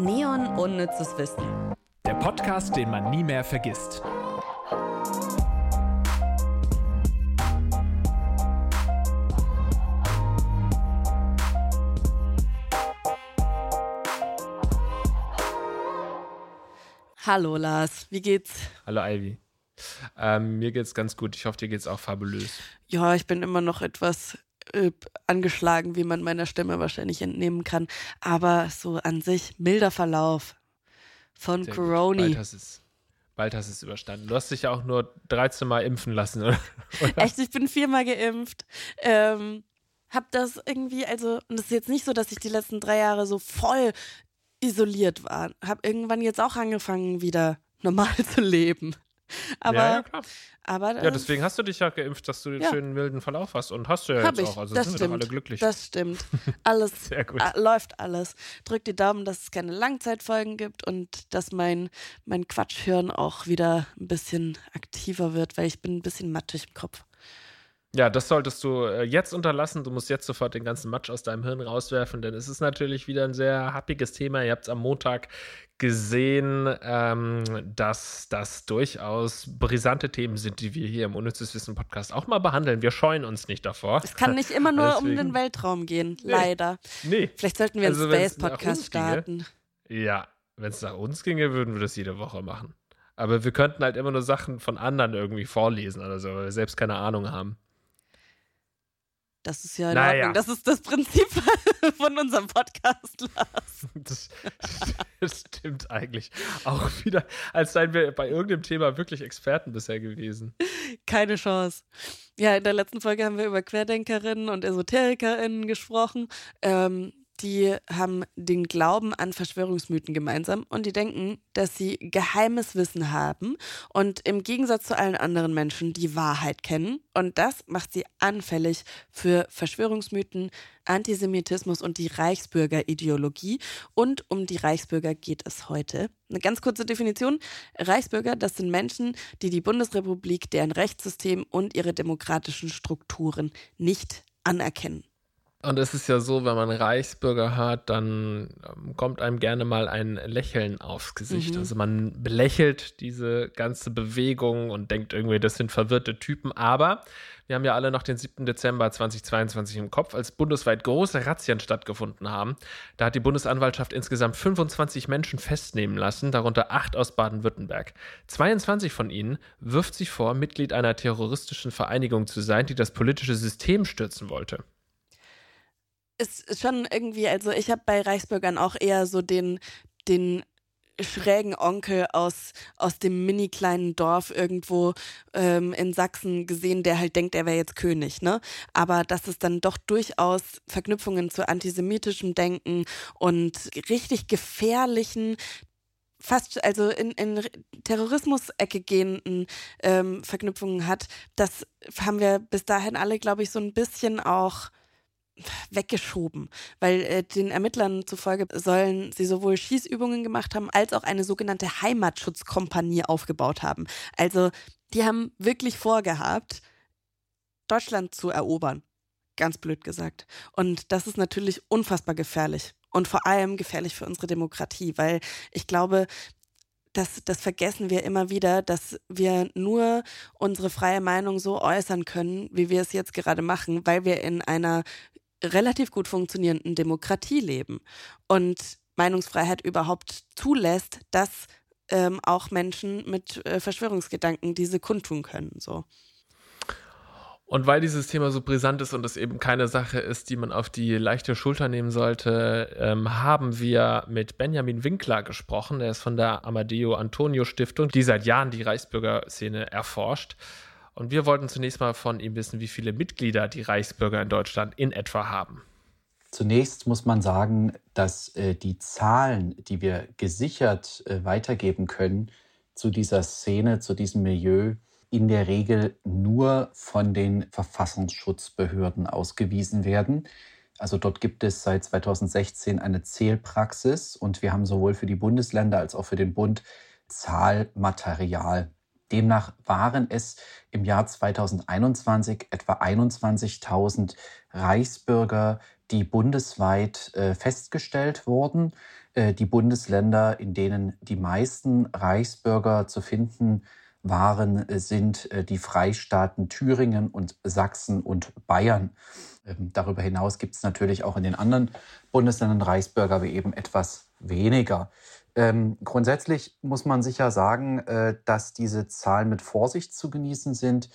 Neon Unnützes Wissen. Der Podcast, den man nie mehr vergisst. Hallo Lars, wie geht's? Hallo Ivy. Ähm, mir geht's ganz gut. Ich hoffe, dir geht's auch fabulös. Ja, ich bin immer noch etwas äh, angeschlagen, wie man meiner Stimme wahrscheinlich entnehmen kann. Aber so an sich milder Verlauf von Sehr Corona. Bald hast, es, bald hast du es überstanden. Du hast dich ja auch nur 13 Mal impfen lassen, oder? oder? Echt, ich bin viermal geimpft. Ähm, hab das irgendwie, also, und es ist jetzt nicht so, dass ich die letzten drei Jahre so voll isoliert war. Hab irgendwann jetzt auch angefangen, wieder normal zu leben. Aber, ja, ja, klar. aber Ja, deswegen hast du dich ja geimpft, dass du den Ja. schönen milden Verlauf hast. Und hast du ja Hab jetzt ich. auch. Also das sind wir stimmt. doch alle glücklich. Das stimmt. Alles äh, läuft alles. Drück die Daumen, dass es keine Langzeitfolgen gibt und dass mein, mein Quatschhirn auch wieder ein bisschen aktiver wird, weil ich bin ein bisschen matschig im Kopf. Ja, das solltest du äh, jetzt unterlassen. Du musst jetzt sofort den ganzen Matsch aus deinem Hirn rauswerfen, denn es ist natürlich wieder ein sehr happiges Thema. Ihr habt es am Montag gesehen, ähm, dass das durchaus brisante Themen sind, die wir hier im Unnützes Wissen Podcast auch mal behandeln. Wir scheuen uns nicht davor. Es kann nicht immer nur um den Weltraum gehen, leider. Nee. Vielleicht sollten wir Also einen uns ginge- starten. Ja, wenn es nach uns ginge, würden wir das jede Woche machen. Aber wir könnten halt immer nur Sachen von anderen irgendwie vorlesen oder so, weil wir selbst keine Ahnung haben. Das ist ja in Naja. Ordnung. Das ist das Prinzip von unserem Podcast, Lars. Das, das stimmt eigentlich auch wieder, als seien wir bei irgendeinem Thema wirklich Experten bisher gewesen. Keine Chance. Ja, in der letzten Folge haben wir über Querdenkerinnen und EsoterikerInnen gesprochen. Ähm, die haben den Glauben an Verschwörungsmythen gemeinsam und die denken, dass sie geheimes Wissen haben und im Gegensatz zu allen anderen Menschen die Wahrheit kennen. Und das macht sie anfällig für Verschwörungsmythen, Antisemitismus und die Reichsbürgerideologie. Und um die Reichsbürger geht es heute. Eine ganz kurze Definition. Reichsbürger, das sind Menschen, die die Bundesrepublik, deren Rechtssystem und ihre demokratischen Strukturen nicht anerkennen. Und es ist ja so, wenn man Reichsbürger hört, dann ähm, kommt einem gerne mal ein Lächeln aufs Gesicht. Mhm. Also man belächelt diese ganze Bewegung und denkt irgendwie, das sind verwirrte Typen. Aber wir haben ja alle noch den 7. Dezember 2022 im Kopf, als bundesweit große Razzien stattgefunden haben. Da hat die Bundesanwaltschaft insgesamt 25 Menschen festnehmen lassen, darunter acht aus Baden-Württemberg. 22 von ihnen wirft sich vor, Mitglied einer terroristischen Vereinigung zu sein, die das politische System stürzen wollte. Ist schon irgendwie, also ich habe bei Reichsbürgern auch eher so den, den schrägen Onkel aus, aus dem mini kleinen Dorf irgendwo ähm, in Sachsen gesehen, der halt denkt, er wäre jetzt König, ne? Aber dass es dann doch durchaus Verknüpfungen zu antisemitischem Denken und richtig gefährlichen fast also in, in Terrorismus-Ecke gehenden ähm, Verknüpfungen hat, das haben wir bis dahin alle, glaube ich, so ein bisschen auch weggeschoben, weil äh, den Ermittlern zufolge sollen sie sowohl Schießübungen gemacht haben, als auch eine sogenannte Heimatschutzkompanie aufgebaut haben. Also die haben wirklich vorgehabt, Deutschland zu erobern. Ganz blöd gesagt. Und das ist natürlich unfassbar gefährlich. Und vor allem gefährlich für unsere Demokratie, weil ich glaube, das, das vergessen wir immer wieder, dass wir nur unsere freie Meinung so äußern können, wie wir es jetzt gerade machen, weil wir in einer relativ gut funktionierenden Demokratie leben und Meinungsfreiheit überhaupt zulässt, dass ähm, auch Menschen mit äh, Verschwörungsgedanken diese kundtun können. So. Und weil dieses Thema so brisant ist und es eben keine Sache ist, die man auf die leichte Schulter nehmen sollte, ähm, haben wir mit Benjamin Winkler gesprochen. Er ist von der Amadeo Antonio Stiftung, die seit Jahren die Reichsbürgerszene erforscht. Und wir wollten zunächst mal von ihm wissen, wie viele Mitglieder die Reichsbürger in Deutschland in etwa haben. Zunächst muss man sagen, dass äh, die Zahlen, die wir gesichert äh, weitergeben können zu dieser Szene, zu diesem Milieu, in der Regel nur von den Verfassungsschutzbehörden ausgewiesen werden. Also dort gibt es seit 2016 eine Zählpraxis und wir haben sowohl für die Bundesländer als auch für den Bund Zahlmaterial. Demnach waren es im Jahr 2021 etwa 21.000 Reichsbürger, die bundesweit äh, festgestellt wurden. Äh, die Bundesländer, in denen die meisten Reichsbürger zu finden waren, äh, sind äh, die Freistaaten Thüringen und Sachsen und Bayern. Ähm, darüber hinaus gibt es natürlich auch in den anderen Bundesländern Reichsbürger, wie eben etwas weniger. Ähm, grundsätzlich muss man sicher sagen, äh, dass diese Zahlen mit Vorsicht zu genießen sind,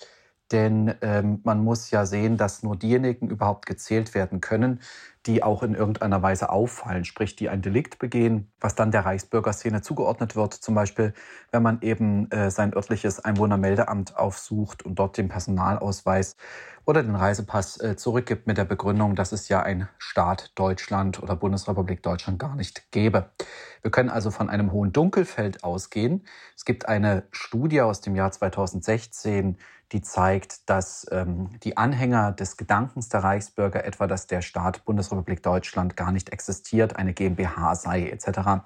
denn ähm, man muss ja sehen, dass nur diejenigen überhaupt gezählt werden können, die auch in irgendeiner Weise auffallen, sprich die ein Delikt begehen, was dann der Reichsbürgerszene zugeordnet wird. Zum Beispiel, wenn man eben äh, sein örtliches Einwohnermeldeamt aufsucht und dort den Personalausweis oder den Reisepass äh, zurückgibt mit der Begründung, dass es ja ein Staat Deutschland oder Bundesrepublik Deutschland gar nicht gäbe. Wir können also von einem hohen Dunkelfeld ausgehen. Es gibt eine Studie aus dem Jahr 2016, die zeigt, dass ähm, die Anhänger des Gedankens der Reichsbürger, etwa dass der Staat Bundesrepublik Deutschland gar nicht existiert, eine GmbH sei etc.,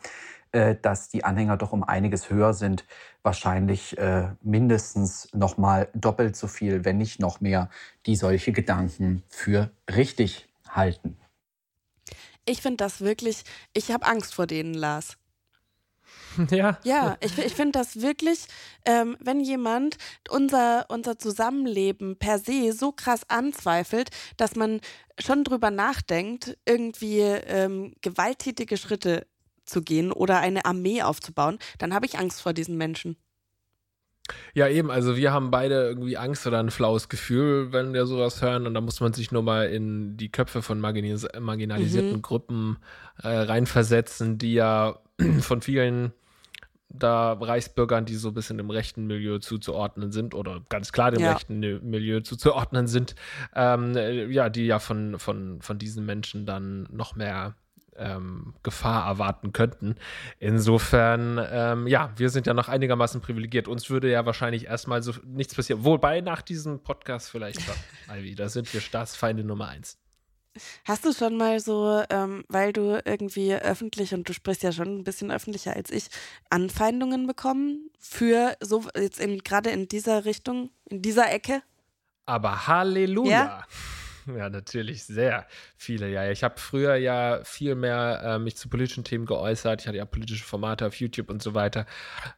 äh, dass die Anhänger doch um einiges höher sind, wahrscheinlich äh, mindestens noch mal doppelt so viel, wenn nicht noch mehr, die solche Gedanken für richtig halten. Ich finde das wirklich, ich habe Angst vor denen, Lars. Ja. Ja, ich, ich finde das wirklich, ähm, wenn jemand unser, unser Zusammenleben per se so krass anzweifelt, dass man schon drüber nachdenkt, irgendwie ähm, gewalttätige Schritte zu gehen oder eine Armee aufzubauen, dann habe ich Angst vor diesen Menschen. Ja, eben, also wir haben beide irgendwie Angst oder ein flaues Gefühl, wenn wir sowas hören. Und da muss man sich nur mal in die Köpfe von marginis marginalisierten mhm. Gruppen äh, reinversetzen, die ja von vielen da Reichsbürgern, die so ein bisschen im rechten Milieu zuzuordnen sind oder ganz klar dem ja. rechten Milieu zuzuordnen sind, ähm, ja, die ja von, von, von diesen Menschen dann noch mehr ähm, Gefahr erwarten könnten. Insofern, ähm, ja, wir sind ja noch einigermaßen privilegiert. Uns würde ja wahrscheinlich erstmal so nichts passieren. Wobei nach diesem Podcast vielleicht schon, Ivy, da sind wir Staatsfeinde Nummer eins. Hast du schon mal so, ähm, weil du irgendwie öffentlich und du sprichst ja schon ein bisschen öffentlicher als ich, Anfeindungen bekommen für so jetzt gerade in dieser Richtung, in dieser Ecke? Aber Halleluja! Ja? Ja, natürlich sehr viele. Ja, ich habe früher ja viel mehr äh, mich zu politischen Themen geäußert. Ich hatte ja politische Formate auf YouTube und so weiter.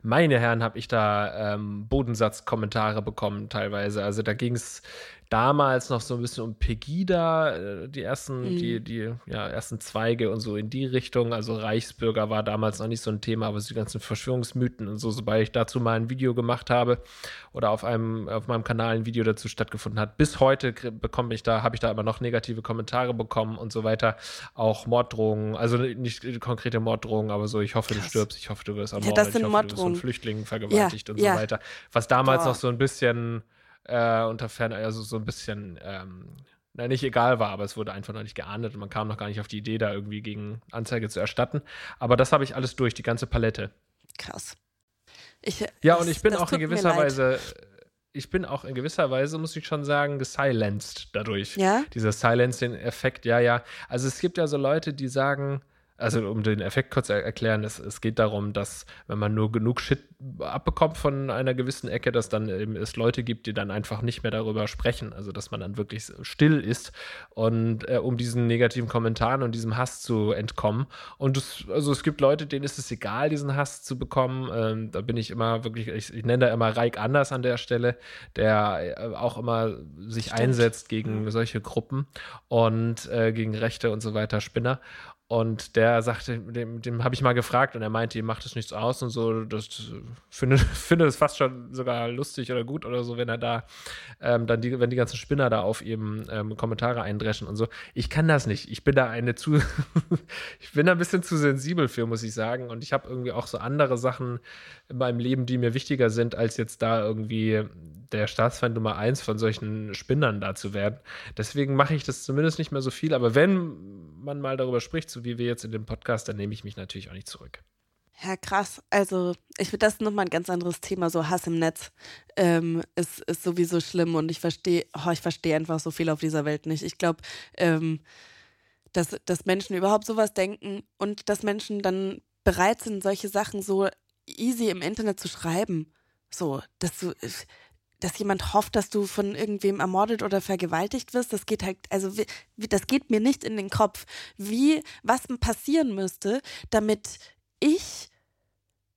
Meine Herren, habe ich da ähm, Bodensatzkommentare bekommen teilweise. Also da ging es damals noch so ein bisschen um Pegida, äh, die ersten, mhm. die, die ja, ersten Zweige und so in die Richtung. Also Reichsbürger war damals noch nicht so ein Thema, aber so die ganzen Verschwörungsmythen und so, sobald ich dazu mal ein Video gemacht habe oder auf einem, auf meinem Kanal ein Video dazu stattgefunden hat. Bis heute bekomme ich da, habe ich da immer noch negative Kommentare bekommen und so weiter. Auch Morddrohungen, also nicht konkrete Morddrohungen, aber so, ich hoffe, Krass. du stirbst, ich hoffe, du wirst ermordet, ja, das sind ich hoffe, Morddrohungen. du wirst von Flüchtlingen vergewaltigt ja, und ja. so weiter. Was damals Boah. noch so ein bisschen äh, unter Fern, also so ein bisschen, ähm, na, nicht egal war, aber es wurde einfach noch nicht geahndet und man kam noch gar nicht auf die Idee, da irgendwie gegen Anzeige zu erstatten. Aber das habe ich alles durch, die ganze Palette. Krass. Ich, ja, und ich bin auch in gewisser Weise, ich bin auch in gewisser Weise, muss ich schon sagen, gesilenced dadurch. Ja. Dieser Silencing-Effekt, ja, ja. Also es gibt ja so Leute, die sagen, also um den Effekt kurz zu erklären, es, es geht darum, dass wenn man nur genug Shit abbekommt von einer gewissen Ecke, dass dann eben es Leute gibt, die dann einfach nicht mehr darüber sprechen. Also dass man dann wirklich still ist und äh, um diesen negativen Kommentaren und diesem Hass zu entkommen. Und es, also es gibt Leute, denen ist es egal, diesen Hass zu bekommen. Ähm, da bin ich immer wirklich, ich, ich nenne da immer Reik Anders an der Stelle, der äh, auch immer sich Stimmt. einsetzt gegen solche Gruppen und äh, gegen Rechte und so weiter, Spinner. Und der sagte, dem, dem habe ich mal gefragt und er meinte, ihm macht es nichts aus und so. Das finde finde es fast schon sogar lustig oder gut oder so, wenn er da ähm, dann die, wenn die ganzen Spinner da auf ihm ähm, Kommentare eindreschen und so. Ich kann das nicht. Ich bin da eine zu, ich bin da ein bisschen zu sensibel für, muss ich sagen. Und ich habe irgendwie auch so andere Sachen in meinem Leben, die mir wichtiger sind, als jetzt da irgendwie der Staatsfeind Nummer eins von solchen Spinnern da zu werden. Deswegen mache ich das zumindest nicht mehr so viel. Aber wenn man mal darüber spricht, so wie wir jetzt in dem Podcast, dann nehme ich mich natürlich auch nicht zurück. Ja, krass. Also, ich finde das nochmal ein ganz anderes Thema. So Hass im Netz ähm, ist, ist sowieso schlimm und ich verstehe, oh, ich verstehe einfach so viel auf dieser Welt nicht. Ich glaube, ähm, dass, dass Menschen überhaupt sowas denken und dass Menschen dann bereit sind, solche Sachen so easy im Internet zu schreiben. So, dass du dass jemand hofft, dass du von irgendwem ermordet oder vergewaltigt wirst, das geht halt, also das geht mir nicht in den Kopf. Wie, was passieren müsste, damit ich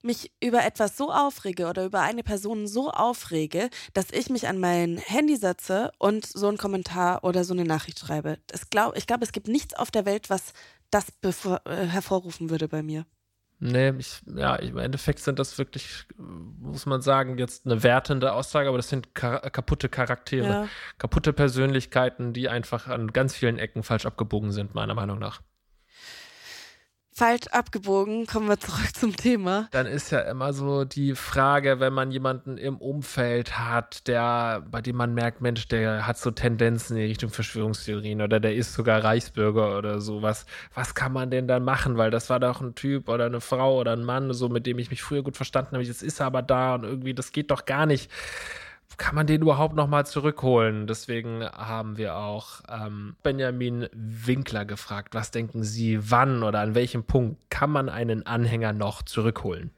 mich über etwas so aufrege oder über eine Person so aufrege, dass ich mich an mein Handy setze und so einen Kommentar oder so eine Nachricht schreibe. Das glaub, ich glaube, es gibt nichts auf der Welt, was das äh, hervorrufen würde bei mir. Nee, ich, ja, im Endeffekt sind das wirklich, muss man sagen, jetzt eine wertende Aussage, aber das sind kar kaputte Charaktere, ja. kaputte Persönlichkeiten, die einfach an ganz vielen Ecken falsch abgebogen sind, meiner Meinung nach falsch abgebogen. Kommen wir zurück zum Thema. Dann ist ja immer so die Frage, wenn man jemanden im Umfeld hat, der, bei dem man merkt, Mensch, der hat so Tendenzen in Richtung Verschwörungstheorien oder der ist sogar Reichsbürger oder sowas. Was kann man denn dann machen? Weil das war doch ein Typ oder eine Frau oder ein Mann, so mit dem ich mich früher gut verstanden habe. Jetzt ist er aber da und irgendwie, das geht doch gar nicht kann man den überhaupt nochmal zurückholen? Deswegen haben wir auch ähm, Benjamin Winkler gefragt, was denken Sie, wann oder an welchem Punkt kann man einen Anhänger noch zurückholen?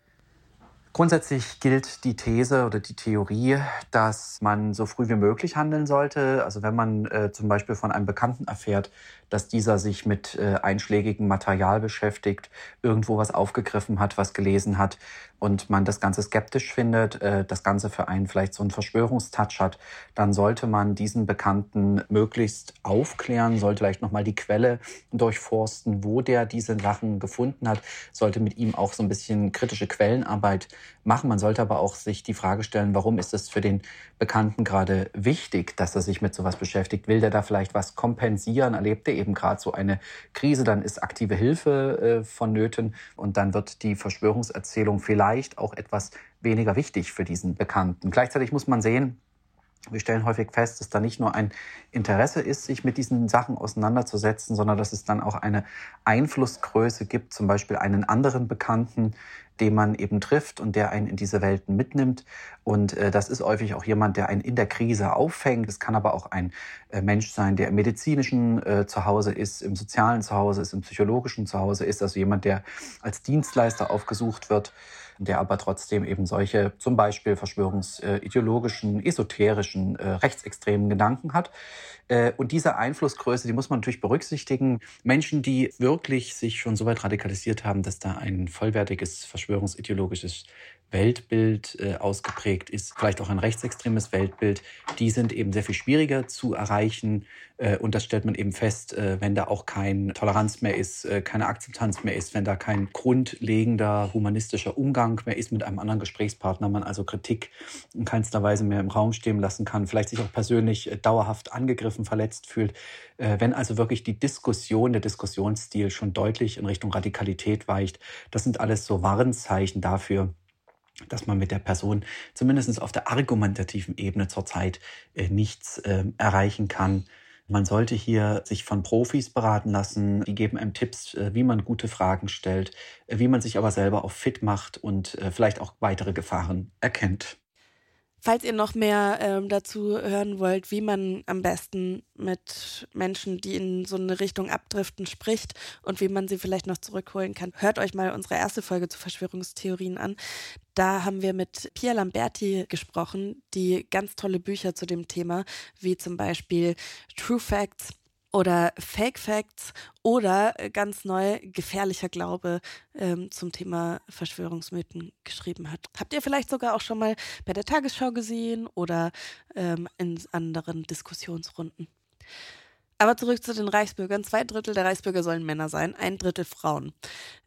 Grundsätzlich gilt die These oder die Theorie, dass man so früh wie möglich handeln sollte. Also wenn man äh, zum Beispiel von einem Bekannten erfährt, dass dieser sich mit äh, einschlägigem Material beschäftigt, irgendwo was aufgegriffen hat, was gelesen hat und man das Ganze skeptisch findet, äh, das Ganze für einen vielleicht so einen Verschwörungstouch hat, dann sollte man diesen Bekannten möglichst aufklären, sollte vielleicht nochmal die Quelle durchforsten, wo der diese Sachen gefunden hat, sollte mit ihm auch so ein bisschen kritische Quellenarbeit machen. Man sollte aber auch sich die Frage stellen, warum ist es für den Bekannten gerade wichtig, dass er sich mit sowas beschäftigt? Will der da vielleicht was kompensieren? Erlebt er eben gerade so eine Krise? Dann ist aktive Hilfe äh, vonnöten und dann wird die Verschwörungserzählung vielleicht auch etwas weniger wichtig für diesen Bekannten. Gleichzeitig muss man sehen, wir stellen häufig fest, dass da nicht nur ein Interesse ist, sich mit diesen Sachen auseinanderzusetzen, sondern dass es dann auch eine Einflussgröße gibt, zum Beispiel einen anderen Bekannten, den man eben trifft und der einen in diese Welten mitnimmt. Und äh, das ist häufig auch jemand, der einen in der Krise auffängt. Es kann aber auch ein äh, Mensch sein, der im medizinischen äh, Zuhause ist, im sozialen Zuhause ist, im psychologischen Zuhause ist. Also jemand, der als Dienstleister aufgesucht wird der aber trotzdem eben solche zum Beispiel verschwörungsideologischen, esoterischen, äh, rechtsextremen Gedanken hat. Äh, und diese Einflussgröße, die muss man natürlich berücksichtigen. Menschen, die wirklich sich schon so weit radikalisiert haben, dass da ein vollwertiges verschwörungsideologisches Weltbild äh, ausgeprägt ist, vielleicht auch ein rechtsextremes Weltbild, die sind eben sehr viel schwieriger zu erreichen. Äh, und das stellt man eben fest, äh, wenn da auch keine Toleranz mehr ist, keine Akzeptanz mehr ist, wenn da kein grundlegender humanistischer Umgang mehr ist mit einem anderen Gesprächspartner, man also Kritik in keinster Weise mehr im Raum stehen lassen kann, vielleicht sich auch persönlich dauerhaft angegriffen, verletzt fühlt. Wenn also wirklich die Diskussion, der Diskussionsstil schon deutlich in Richtung Radikalität weicht, das sind alles so Warnzeichen dafür, dass man mit der Person zumindest auf der argumentativen Ebene zurzeit äh, nichts äh, erreichen kann. Man sollte hier sich von Profis beraten lassen. Die geben einem Tipps, äh, wie man gute Fragen stellt, äh, wie man sich aber selber auch fit macht und vielleicht auch weitere Gefahren erkennt. Falls ihr noch mehr ähm, dazu hören wollt, wie man am besten mit Menschen, die in so eine Richtung abdriften, spricht und wie man sie vielleicht noch zurückholen kann, hört euch mal unsere erste Folge zu Verschwörungstheorien an. Da haben wir mit Pia Lamberti gesprochen, die ganz tolle Bücher zu dem Thema, wie zum Beispiel True Facts oder Fake Facts oder äh, ganz neu gefährlicher Glaube ähm, zum Thema Verschwörungsmythen geschrieben hat. Habt ihr vielleicht sogar auch schon mal bei der Tagesschau gesehen oder ähm, in anderen Diskussionsrunden? Aber zurück zu den Reichsbürgern. Zwei Drittel der Reichsbürger sollen Männer sein, ein Drittel Frauen.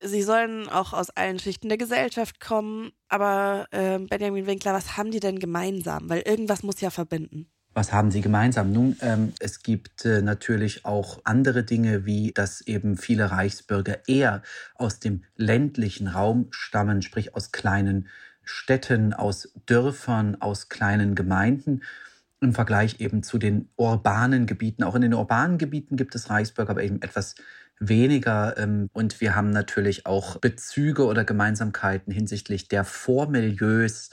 Sie sollen auch aus allen Schichten der Gesellschaft kommen. Aber äh, Benjamin Winkler, was haben die denn gemeinsam? Weil irgendwas muss ja verbinden. Was haben sie gemeinsam? Nun, ähm, es gibt äh, natürlich auch andere Dinge, wie dass eben viele Reichsbürger eher aus dem ländlichen Raum stammen, sprich aus kleinen Städten, aus Dörfern, aus kleinen Gemeinden im Vergleich eben zu den urbanen Gebieten. Auch in den urbanen Gebieten gibt es Reichsbürger, aber eben etwas weniger. Ähm, und wir haben natürlich auch Bezüge oder Gemeinsamkeiten hinsichtlich der Vormilieus,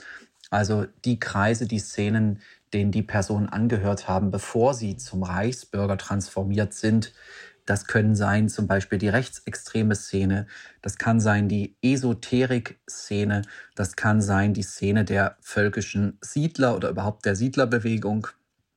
also die Kreise, die Szenen, denen die Personen angehört haben, bevor sie zum Reichsbürger transformiert sind. Das können sein zum Beispiel die rechtsextreme Szene, das kann sein die Esoterik-Szene, das kann sein die Szene der völkischen Siedler oder überhaupt der Siedlerbewegung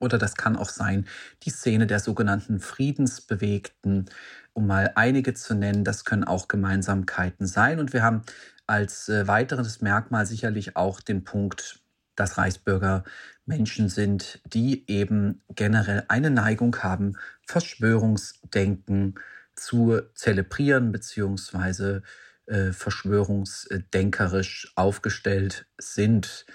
oder das kann auch sein die Szene der sogenannten Friedensbewegten, um mal einige zu nennen. Das können auch Gemeinsamkeiten sein und wir haben als äh, weiteres Merkmal sicherlich auch den Punkt, dass Reichsbürger Menschen sind, die eben generell eine Neigung haben, Verschwörungsdenken zu zelebrieren beziehungsweise äh, verschwörungsdenkerisch aufgestellt sind.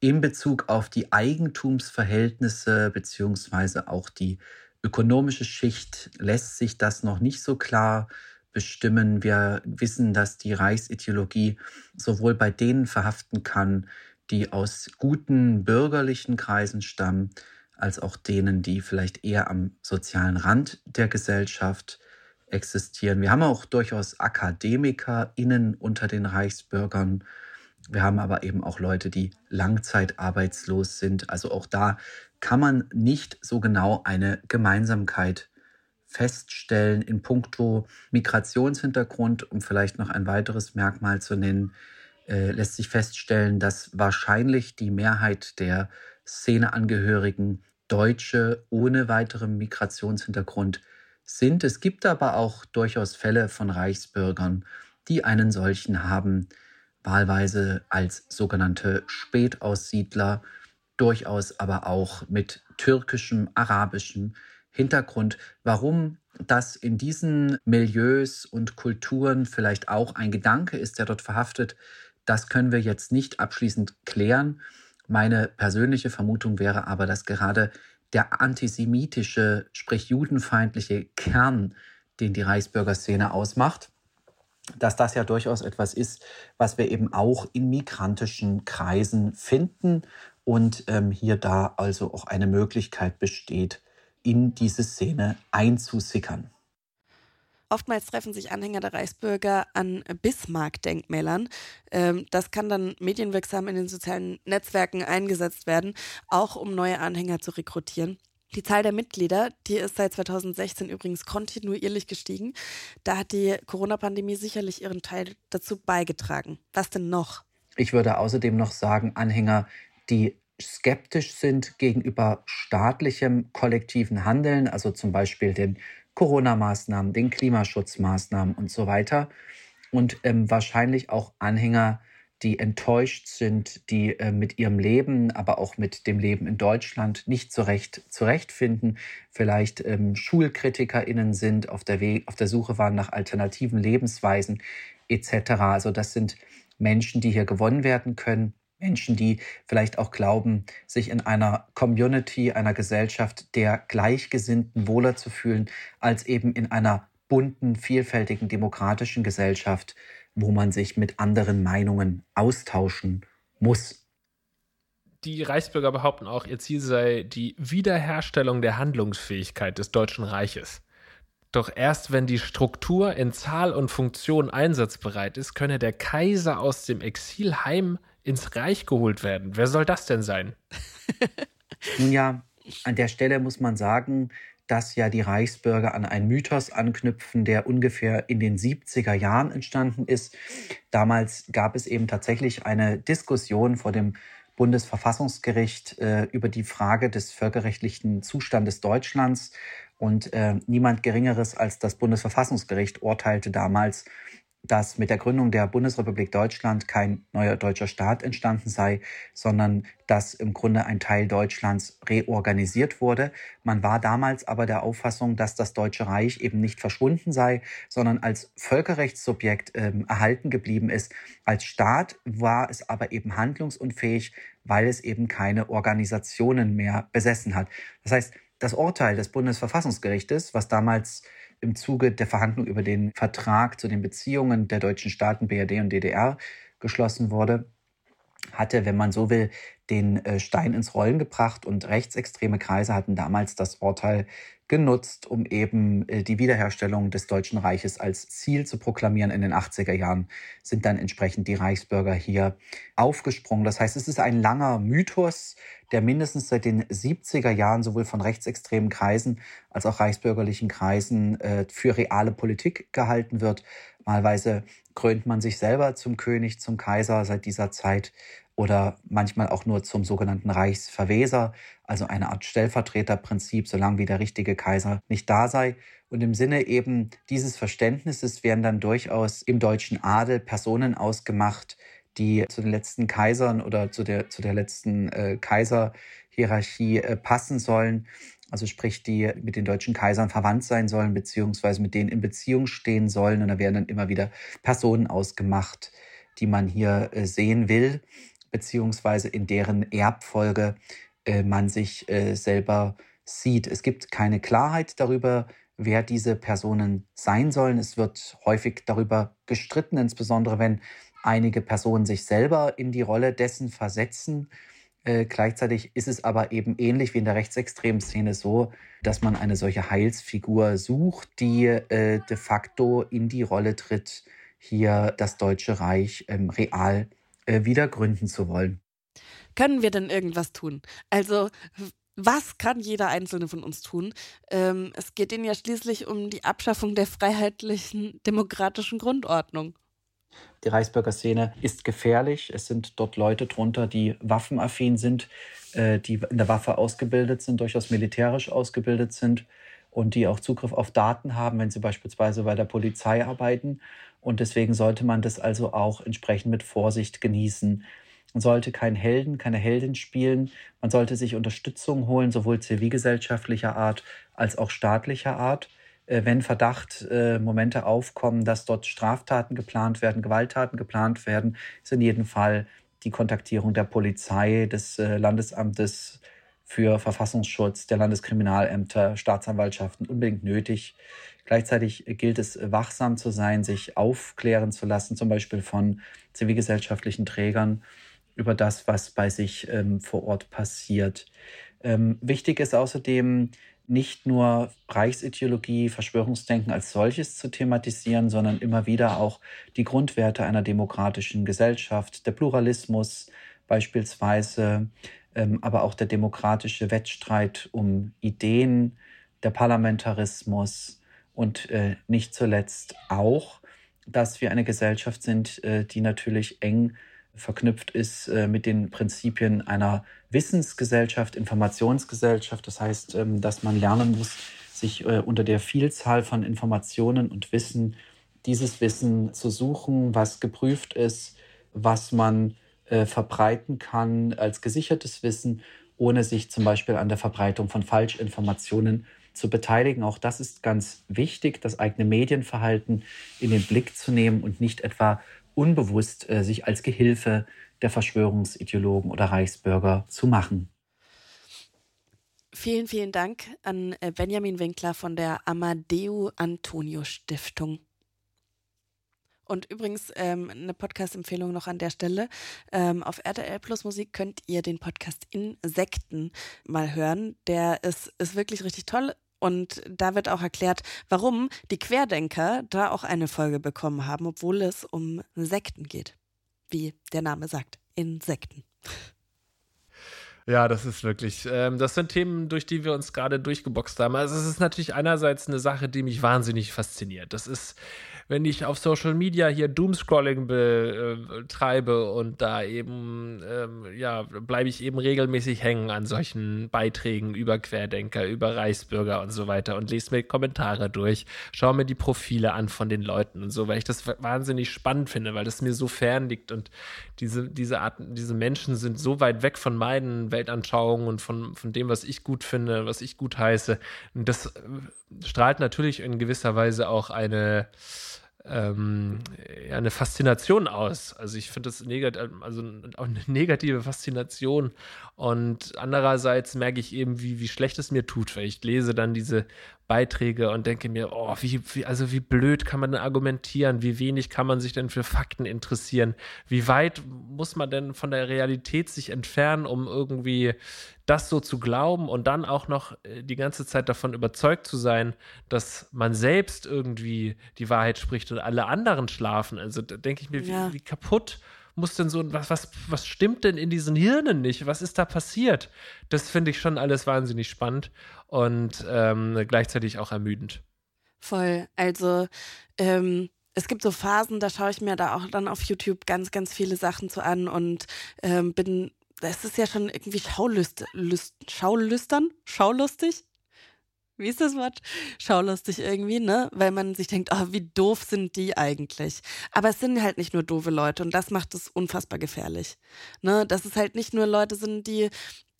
In Bezug auf die Eigentumsverhältnisse beziehungsweise auch die ökonomische Schicht lässt sich das noch nicht so klar bestimmen. Wir wissen, dass die Reichsideologie sowohl bei denen verhaften kann, die aus guten bürgerlichen Kreisen stammen, als auch denen, die vielleicht eher am sozialen Rand der Gesellschaft existieren. Wir haben auch durchaus AkademikerInnen unter den Reichsbürgern. Wir haben aber eben auch Leute, die langzeitarbeitslos sind. Also auch da kann man nicht so genau eine Gemeinsamkeit feststellen in puncto Migrationshintergrund, um vielleicht noch ein weiteres Merkmal zu nennen, äh, lässt sich feststellen, dass wahrscheinlich die Mehrheit der Szeneangehörigen Deutsche ohne weiteren Migrationshintergrund sind. Es gibt aber auch durchaus Fälle von Reichsbürgern, die einen solchen haben, wahlweise als sogenannte Spätaussiedler, durchaus aber auch mit türkischem, arabischem Hintergrund, warum das in diesen Milieus und Kulturen vielleicht auch ein Gedanke ist, der dort verhaftet, das können wir jetzt nicht abschließend klären. Meine persönliche Vermutung wäre aber, dass gerade der antisemitische, sprich judenfeindliche Kern, den die Reichsbürgerszene ausmacht, dass das ja durchaus etwas ist, was wir eben auch in migrantischen Kreisen finden und ähm, hier da also auch eine Möglichkeit besteht, in diese Szene einzusickern. Oftmals treffen sich Anhänger der Reichsbürger an Bismarck-Denkmälern. Ähm, das kann dann medienwirksam in den sozialen Netzwerken eingesetzt werden, auch um neue Anhänger zu rekrutieren. Die Zahl der Mitglieder, die ist seit 2016 übrigens kontinuierlich gestiegen. Da hat die Corona-Pandemie sicherlich ihren Teil dazu beigetragen. Was denn noch? Ich würde außerdem noch sagen, Anhänger, die skeptisch sind gegenüber staatlichem kollektiven Handeln, also zum Beispiel den Corona-Maßnahmen, den Klimaschutzmaßnahmen und so weiter. Und ähm, wahrscheinlich auch Anhänger, die enttäuscht sind, die äh, mit ihrem Leben, aber auch mit dem Leben in Deutschland nicht zurecht zurechtfinden, vielleicht ähm, SchulkritikerInnen sind, auf der, Weg, auf der Suche waren nach alternativen Lebensweisen etc. Also das sind Menschen, die hier gewonnen werden können Menschen, die vielleicht auch glauben, sich in einer Community, einer Gesellschaft der Gleichgesinnten wohler zu fühlen, als eben in einer bunten, vielfältigen, demokratischen Gesellschaft, wo man sich mit anderen Meinungen austauschen muss. Die Reichsbürger behaupten auch, ihr Ziel sei die Wiederherstellung der Handlungsfähigkeit des Deutschen Reiches. Doch erst wenn die Struktur in Zahl und Funktion einsatzbereit ist, könne der Kaiser aus dem Exil heim ins Reich geholt werden. Wer soll das denn sein? Nun ja, an der Stelle muss man sagen, dass ja die Reichsbürger an einen Mythos anknüpfen, der ungefähr in den 70er Jahren entstanden ist. Damals gab es eben tatsächlich eine Diskussion vor dem Bundesverfassungsgericht äh, über die Frage des völkerrechtlichen Zustandes Deutschlands. Und äh, niemand Geringeres als das Bundesverfassungsgericht urteilte damals, dass mit der Gründung der Bundesrepublik Deutschland kein neuer deutscher Staat entstanden sei, sondern dass im Grunde ein Teil Deutschlands reorganisiert wurde. Man war damals aber der Auffassung, dass das Deutsche Reich eben nicht verschwunden sei, sondern als Völkerrechtssubjekt ähm, erhalten geblieben ist. Als Staat war es aber eben handlungsunfähig, weil es eben keine Organisationen mehr besessen hat. Das heißt, das Urteil des Bundesverfassungsgerichtes, was damals im Zuge der Verhandlung über den Vertrag zu den Beziehungen der deutschen Staaten BRD und DDR geschlossen wurde, hatte, wenn man so will, den äh, Stein ins Rollen gebracht und rechtsextreme Kreise hatten damals das Urteil genutzt, um eben äh, die Wiederherstellung des Deutschen Reiches als Ziel zu proklamieren. In den 80er Jahren sind dann entsprechend die Reichsbürger hier aufgesprungen. Das heißt, es ist ein langer Mythos, der mindestens seit den 70er Jahren sowohl von rechtsextremen Kreisen als auch reichsbürgerlichen Kreisen äh, für reale Politik gehalten wird. Malweise krönt man sich selber zum König, zum Kaiser seit dieser Zeit oder manchmal auch nur zum sogenannten Reichsverweser, also eine Art Stellvertreterprinzip, solange wie der richtige Kaiser nicht da sei. Und im Sinne eben dieses Verständnisses werden dann durchaus im deutschen Adel Personen ausgemacht, die zu den letzten Kaisern oder zu der, zu der letzten äh, Kaiserhierarchie äh, passen sollen. Also sprich, die mit den deutschen Kaisern verwandt sein sollen, beziehungsweise mit denen in Beziehung stehen sollen. Und da werden dann immer wieder Personen ausgemacht, die man hier äh, sehen will beziehungsweise in deren Erbfolge äh, man sich äh, selber sieht. Es gibt keine Klarheit darüber, wer diese Personen sein sollen. Es wird häufig darüber gestritten, insbesondere wenn einige Personen sich selber in die Rolle dessen versetzen. Äh, gleichzeitig ist es aber eben ähnlich wie in der rechtsextremen Szene so, dass man eine solche Heilsfigur sucht, die äh, de facto in die Rolle tritt, hier das Deutsche Reich ähm, real äh, wieder gründen zu wollen. Können wir denn irgendwas tun? Also, was kann jeder Einzelne von uns tun? Ähm, es geht ihnen ja schließlich um die Abschaffung der freiheitlichen demokratischen Grundordnung. Die Reichsbürger Szene ist gefährlich. Es sind dort Leute drunter, die waffenaffin sind, äh, die in der Waffe ausgebildet sind, durchaus militärisch ausgebildet sind und die auch Zugriff auf Daten haben, wenn sie beispielsweise bei der Polizei arbeiten und deswegen sollte man das also auch entsprechend mit Vorsicht genießen. Man sollte keinen Helden, keine Heldin spielen. Man sollte sich Unterstützung holen, sowohl zivilgesellschaftlicher Art als auch staatlicher Art. Äh, wenn Verdachtmomente äh, aufkommen, dass dort Straftaten geplant werden, Gewalttaten geplant werden, ist in jedem Fall die Kontaktierung der Polizei, des äh, Landesamtes für Verfassungsschutz, der Landeskriminalämter, Staatsanwaltschaften unbedingt nötig. Gleichzeitig gilt es, wachsam zu sein, sich aufklären zu lassen, zum Beispiel von zivilgesellschaftlichen Trägern über das, was bei sich ähm, vor Ort passiert. Ähm, wichtig ist außerdem, nicht nur Reichsideologie, Verschwörungsdenken als solches zu thematisieren, sondern immer wieder auch die Grundwerte einer demokratischen Gesellschaft, der Pluralismus beispielsweise, ähm, aber auch der demokratische Wettstreit um Ideen, der Parlamentarismus, und äh, nicht zuletzt auch, dass wir eine Gesellschaft sind, äh, die natürlich eng verknüpft ist äh, mit den Prinzipien einer Wissensgesellschaft, Informationsgesellschaft. Das heißt, ähm, dass man lernen muss, sich äh, unter der Vielzahl von Informationen und Wissen dieses Wissen zu suchen, was geprüft ist, was man äh, verbreiten kann als gesichertes Wissen, ohne sich zum Beispiel an der Verbreitung von Falschinformationen zu beteiligen. Auch das ist ganz wichtig, das eigene Medienverhalten in den Blick zu nehmen und nicht etwa unbewusst äh, sich als Gehilfe der Verschwörungsideologen oder Reichsbürger zu machen. Vielen, vielen Dank an äh, Benjamin Winkler von der Amadeo Antonio Stiftung. Und übrigens ähm, eine Podcast-Empfehlung noch an der Stelle. Ähm, auf RTL Plus Musik könnt ihr den Podcast Insekten mal hören. Der ist, ist wirklich richtig toll. Und da wird auch erklärt, warum die Querdenker da auch eine Folge bekommen haben, obwohl es um Sekten geht. Wie der Name sagt, Insekten. Ja, das ist wirklich, ähm, das sind Themen, durch die wir uns gerade durchgeboxt haben. Also es ist natürlich einerseits eine Sache, die mich wahnsinnig fasziniert. Das ist wenn ich auf Social Media hier Doomscrolling betreibe äh, und da eben, ähm, ja, bleibe ich eben regelmäßig hängen an solchen Beiträgen über Querdenker, über Reichsbürger und so weiter und lese mir Kommentare durch, schaue mir die Profile an von den Leuten und so, weil ich das wahnsinnig spannend finde, weil das mir so fern liegt und diese, diese Arten, diese Menschen sind so weit weg von meinen Weltanschauungen und von, von dem, was ich gut finde, was ich gut heiße. Und das äh, strahlt natürlich in gewisser Weise auch eine ähm, ja, eine Faszination aus. Also ich finde das negativ, also auch eine negative Faszination. Und andererseits merke ich eben, wie, wie schlecht es mir tut, weil ich lese dann diese Beiträge und denke mir, oh, wie, wie, also wie blöd kann man denn argumentieren? Wie wenig kann man sich denn für Fakten interessieren? Wie weit muss man denn von der Realität sich entfernen, um irgendwie das so zu glauben und dann auch noch äh, die ganze Zeit davon überzeugt zu sein, dass man selbst irgendwie die Wahrheit spricht und alle anderen schlafen? Also da denke ich mir, ja. wie, wie kaputt muss denn so, was, was, was stimmt denn in diesen Hirnen nicht? Was ist da passiert? Das finde ich schon alles wahnsinnig spannend und ähm, gleichzeitig auch ermüdend. Voll. Also, ähm, es gibt so Phasen, da schaue ich mir da auch dann auf YouTube ganz, ganz viele Sachen zu an und ähm, bin, das ist ja schon irgendwie Schaulüst, Lüst, Schaulüstern, schaulustig, wie ist das Wort? Schaulustig irgendwie, ne? Weil man sich denkt, oh, wie doof sind die eigentlich? Aber es sind halt nicht nur doofe Leute und das macht es unfassbar gefährlich. Ne? Dass es halt nicht nur Leute sind, die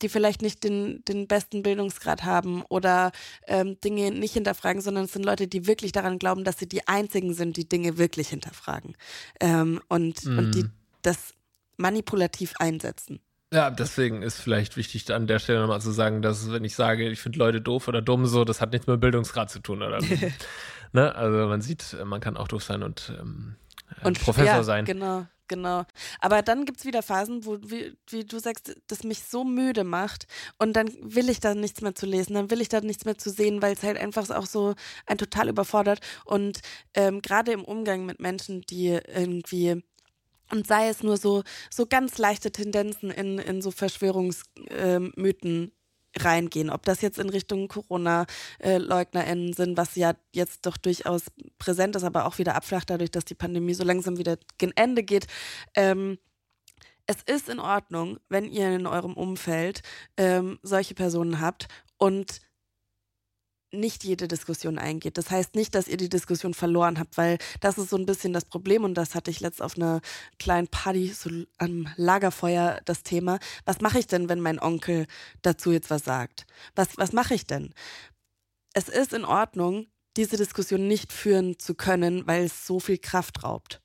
die vielleicht nicht den, den besten Bildungsgrad haben oder ähm, Dinge nicht hinterfragen, sondern es sind Leute, die wirklich daran glauben, dass sie die Einzigen sind, die Dinge wirklich hinterfragen ähm, und, mm. und die mhm. das manipulativ einsetzen. Ja, deswegen ist vielleicht wichtig an der Stelle nochmal zu sagen, dass wenn ich sage, ich finde Leute doof oder dumm so, das hat nichts mit Bildungsgrad zu tun oder ne? Also man sieht, man kann auch doof sein und, ähm, und Professor ja, sein. Genau, genau. Aber dann gibt es wieder Phasen, wo, wie, wie, du sagst, das mich so müde macht und dann will ich da nichts mehr zu lesen, dann will ich da nichts mehr zu sehen, weil es halt einfach auch so ein total überfordert. Und ähm, gerade im Umgang mit Menschen, die irgendwie und sei es nur so, so ganz leichte Tendenzen in, in so Verschwörungsmythen äh, reingehen. Ob das jetzt in Richtung Corona-LeugnerInnen sind, was ja jetzt doch durchaus präsent ist, aber auch wieder abflacht dadurch, dass die Pandemie so langsam wieder gen Ende geht. Ähm, es ist in Ordnung, wenn ihr in eurem Umfeld ähm, solche Personen habt und nicht jede Diskussion eingeht. Das heißt nicht, dass ihr die Diskussion verloren habt, weil das ist so ein bisschen das Problem und das hatte ich letzt auf einer kleinen Party so am Lagerfeuer das Thema. Was mache ich denn, wenn mein Onkel dazu jetzt was sagt? Was, was mache ich denn? Es ist in Ordnung, diese Diskussion nicht führen zu können, weil es so viel Kraft raubt.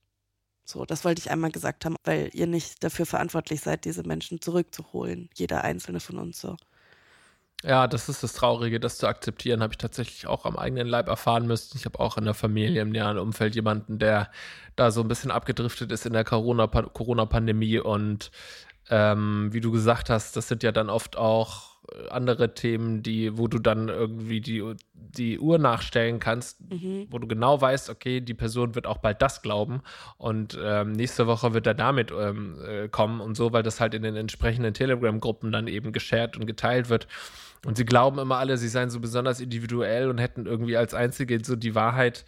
So, das wollte ich einmal gesagt haben, weil ihr nicht dafür verantwortlich seid, diese Menschen zurückzuholen. Jeder einzelne von uns so. Ja, das ist das Traurige, das zu akzeptieren, habe ich tatsächlich auch am eigenen Leib erfahren müssen. Ich habe auch in der Familie, im näheren Umfeld jemanden, der da so ein bisschen abgedriftet ist in der Corona-Pandemie. Und ähm, wie du gesagt hast, das sind ja dann oft auch andere Themen, die, wo du dann irgendwie die, die Uhr nachstellen kannst, mhm. wo du genau weißt, okay, die Person wird auch bald das glauben und ähm, nächste Woche wird er damit ähm, äh, kommen und so, weil das halt in den entsprechenden Telegram-Gruppen dann eben geshared und geteilt wird. Und sie glauben immer alle, sie seien so besonders individuell und hätten irgendwie als Einzige so die Wahrheit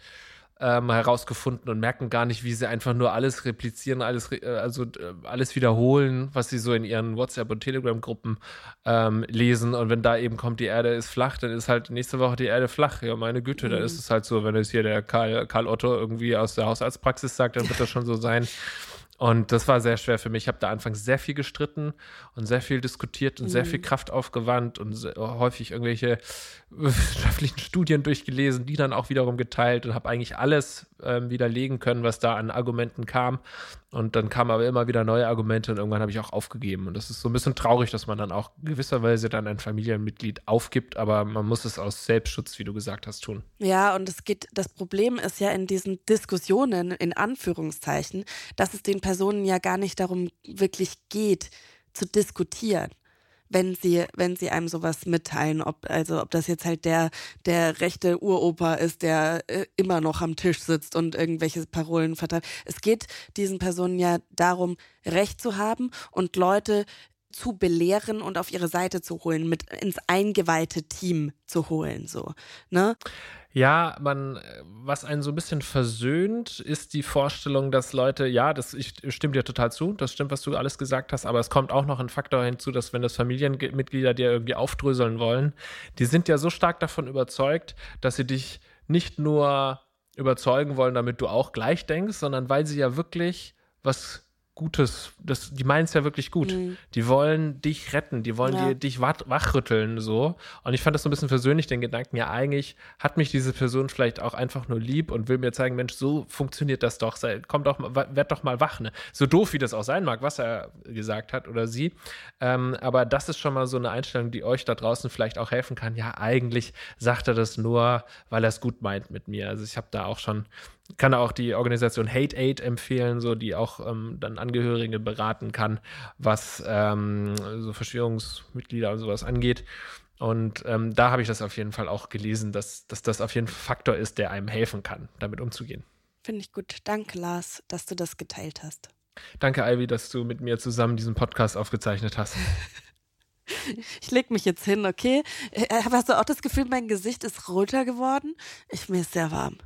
ähm, herausgefunden und merken gar nicht, wie sie einfach nur alles replizieren, alles, äh, also äh, alles wiederholen, was sie so in ihren WhatsApp- und Telegram-Gruppen ähm, lesen. Und wenn da eben kommt, die Erde ist flach, dann ist halt nächste Woche die Erde flach. Ja, meine Güte, mhm. da ist es halt so, wenn es hier der Karl, Karl Otto irgendwie aus der Hausarztpraxis sagt, dann wird das schon so sein. Und das war sehr schwer für mich. Ich habe da anfangs sehr viel gestritten und sehr viel diskutiert und mhm. sehr viel Kraft aufgewandt und häufig irgendwelche wissenschaftlichen Studien durchgelesen, die dann auch wiederum geteilt und habe eigentlich alles ähm, widerlegen können, was da an Argumenten kam. Und dann kamen aber immer wieder neue Argumente und irgendwann habe ich auch aufgegeben. Und das ist so ein bisschen traurig, dass man dann auch gewisserweise dann ein Familienmitglied aufgibt, aber man muss es aus Selbstschutz, wie du gesagt hast, tun. Ja, und es geht, das Problem ist ja in diesen Diskussionen, in Anführungszeichen, dass es den Personen ja gar nicht darum wirklich geht, zu diskutieren wenn sie, wenn sie einem sowas mitteilen, ob, also ob das jetzt halt der, der rechte Uropa ist, der äh, immer noch am Tisch sitzt und irgendwelche Parolen verteilt. Es geht diesen Personen ja darum, Recht zu haben und Leute zu belehren und auf ihre Seite zu holen, mit ins eingeweihte Team zu holen, so, ne? Ja, man, was einen so ein bisschen versöhnt, ist die Vorstellung, dass Leute, ja, das ich, stimmt dir total zu, das stimmt, was du alles gesagt hast, aber es kommt auch noch ein Faktor hinzu, dass wenn das Familienmitglieder dir irgendwie aufdröseln wollen, die sind ja so stark davon überzeugt, dass sie dich nicht nur überzeugen wollen, damit du auch gleich denkst, sondern weil sie ja wirklich was Gutes, das, die meinen es ja wirklich gut. Mhm. Die wollen dich retten, die wollen ja. dir, dich wach, wachrütteln, so. Und ich fand das so ein bisschen versöhnlich, den Gedanken, ja, eigentlich hat mich diese Person vielleicht auch einfach nur lieb und will mir zeigen, Mensch, so funktioniert das doch. Sei, komm doch, werd doch mal wach, ne? So doof, wie das auch sein mag, was er gesagt hat oder sie. Ähm, aber das ist schon mal so eine Einstellung, die euch da draußen vielleicht auch helfen kann. Ja, eigentlich sagt er das nur, weil er es gut meint mit mir. Also ich habe da auch schon kann auch die Organisation Hate Aid empfehlen, so die auch ähm, dann Angehörige beraten kann, was ähm, so Verschwörungsmitglieder und sowas angeht. Und ähm, da habe ich das auf jeden Fall auch gelesen, dass, dass das auf jeden Fall ein Faktor ist, der einem helfen kann, damit umzugehen. Finde ich gut. Danke, Lars, dass du das geteilt hast. Danke, Ivy, dass du mit mir zusammen diesen Podcast aufgezeichnet hast. ich leg mich jetzt hin, okay? Äh, hast du auch das Gefühl, mein Gesicht ist roter geworden? Ich, mir ist sehr warm.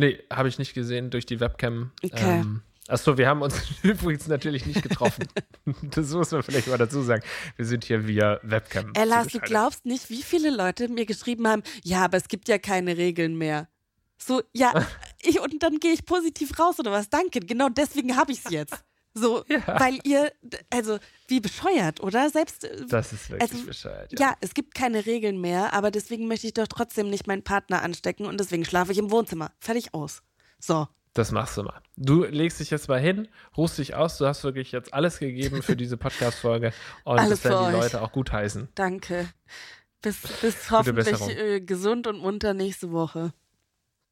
Nee, habe ich nicht gesehen durch die Webcam. Okay. Ähm, Achso, wir haben uns übrigens natürlich nicht getroffen. das muss man vielleicht mal dazu sagen. Wir sind hier via Webcam. Ella, du glaubst nicht, wie viele Leute mir geschrieben haben, ja, aber es gibt ja keine Regeln mehr. So, ja, ich, und dann gehe ich positiv raus oder was? Danke, genau deswegen habe ich es jetzt. So, ja. weil ihr, also wie bescheuert, oder? Selbst. Äh, das ist wirklich also, bescheuert. Ja. ja. es gibt keine Regeln mehr, aber deswegen möchte ich doch trotzdem nicht meinen Partner anstecken und deswegen schlafe ich im Wohnzimmer. Fertig aus. So. Das machst du mal. Du legst dich jetzt mal hin, ruhst dich aus. Du hast wirklich jetzt alles gegeben für diese Podcast-Folge und alles das werden die Leute auch gut heißen. Danke. Bis, bis hoffentlich äh, gesund und munter nächste Woche.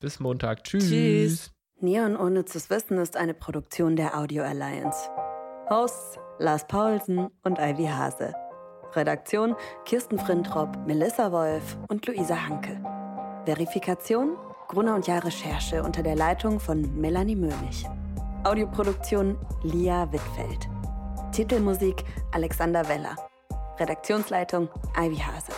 Bis Montag. Tschüss. Tschüss. Neon Unnützes Wissen ist eine Produktion der Audio Alliance. Hosts Lars Paulsen und Ivy Hase. Redaktion Kirsten Frintrop, Melissa Wolf und Luisa Hanke. Verifikation Gruner und Jahr Recherche unter der Leitung von Melanie Möhlich. Audioproduktion Lia Wittfeld. Titelmusik Alexander Weller. Redaktionsleitung Ivy Hase.